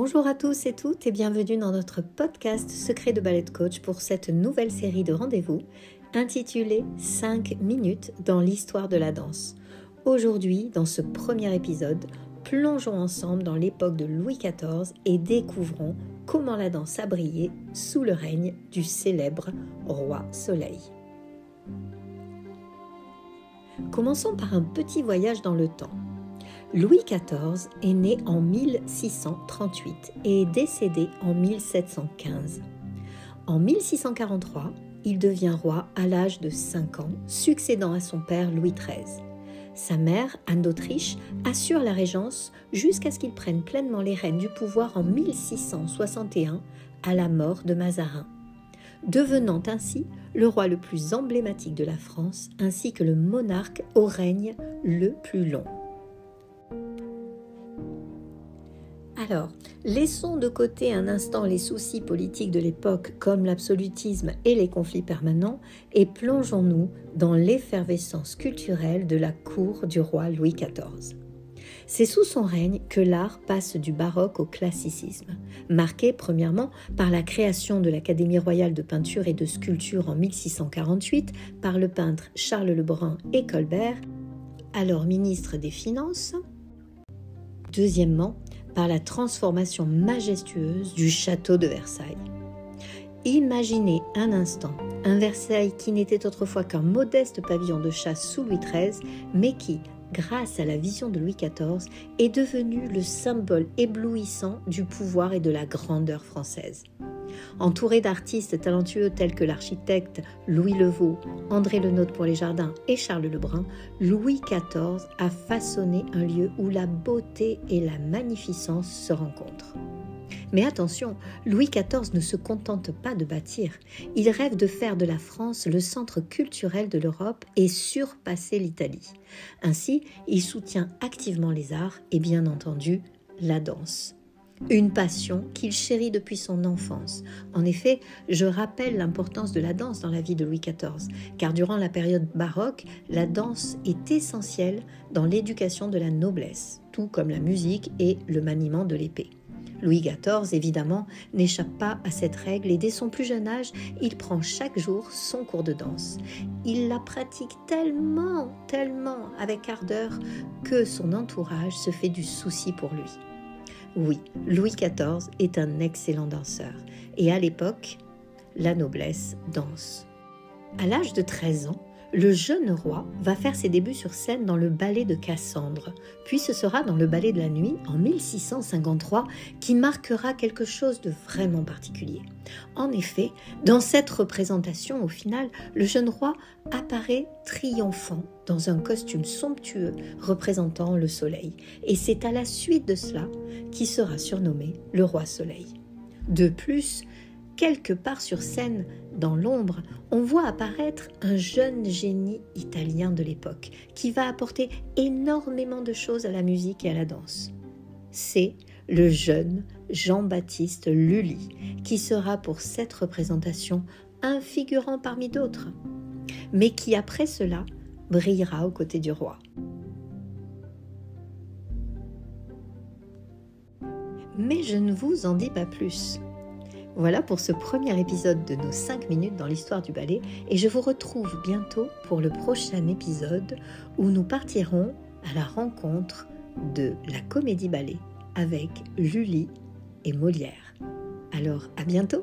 Bonjour à tous et toutes et bienvenue dans notre podcast Secret de Ballet Coach pour cette nouvelle série de rendez-vous intitulée 5 minutes dans l'histoire de la danse. Aujourd'hui, dans ce premier épisode, plongeons ensemble dans l'époque de Louis XIV et découvrons comment la danse a brillé sous le règne du célèbre roi Soleil. Commençons par un petit voyage dans le temps. Louis XIV est né en 1638 et est décédé en 1715. En 1643, il devient roi à l'âge de 5 ans, succédant à son père Louis XIII. Sa mère, Anne d'Autriche, assure la régence jusqu'à ce qu'il prenne pleinement les rênes du pouvoir en 1661 à la mort de Mazarin, devenant ainsi le roi le plus emblématique de la France ainsi que le monarque au règne le plus long. Alors, laissons de côté un instant les soucis politiques de l'époque comme l'absolutisme et les conflits permanents et plongeons-nous dans l'effervescence culturelle de la cour du roi Louis XIV. C'est sous son règne que l'art passe du baroque au classicisme, marqué premièrement par la création de l'Académie royale de peinture et de sculpture en 1648 par le peintre Charles Lebrun et Colbert, alors ministre des Finances. Deuxièmement, la transformation majestueuse du château de Versailles. Imaginez un instant un Versailles qui n'était autrefois qu'un modeste pavillon de chasse sous Louis XIII, mais qui, grâce à la vision de Louis XIV, est devenu le symbole éblouissant du pouvoir et de la grandeur française. Entouré d'artistes talentueux tels que l'architecte Louis Levaux, André Lenôtre pour les jardins et Charles Lebrun, Louis XIV a façonné un lieu où la beauté et la magnificence se rencontrent. Mais attention, Louis XIV ne se contente pas de bâtir, il rêve de faire de la France le centre culturel de l'Europe et surpasser l'Italie. Ainsi, il soutient activement les arts et bien entendu la danse. Une passion qu'il chérit depuis son enfance. En effet, je rappelle l'importance de la danse dans la vie de Louis XIV, car durant la période baroque, la danse est essentielle dans l'éducation de la noblesse, tout comme la musique et le maniement de l'épée. Louis XIV, évidemment, n'échappe pas à cette règle et dès son plus jeune âge, il prend chaque jour son cours de danse. Il la pratique tellement, tellement avec ardeur que son entourage se fait du souci pour lui. Oui, Louis XIV est un excellent danseur et à l'époque, la noblesse danse. À l'âge de 13 ans, le jeune roi va faire ses débuts sur scène dans le ballet de Cassandre, puis ce sera dans le ballet de la nuit en 1653 qui marquera quelque chose de vraiment particulier. En effet, dans cette représentation, au final, le jeune roi apparaît triomphant dans un costume somptueux représentant le soleil, et c'est à la suite de cela qu'il sera surnommé le roi soleil. De plus, quelque part sur scène, dans l'ombre, on voit apparaître un jeune génie italien de l'époque qui va apporter énormément de choses à la musique et à la danse. C'est le jeune Jean-Baptiste Lully qui sera pour cette représentation un figurant parmi d'autres, mais qui après cela brillera aux côtés du roi. Mais je ne vous en dis pas plus. Voilà pour ce premier épisode de nos 5 minutes dans l'histoire du ballet et je vous retrouve bientôt pour le prochain épisode où nous partirons à la rencontre de la comédie ballet avec Julie et Molière. Alors à bientôt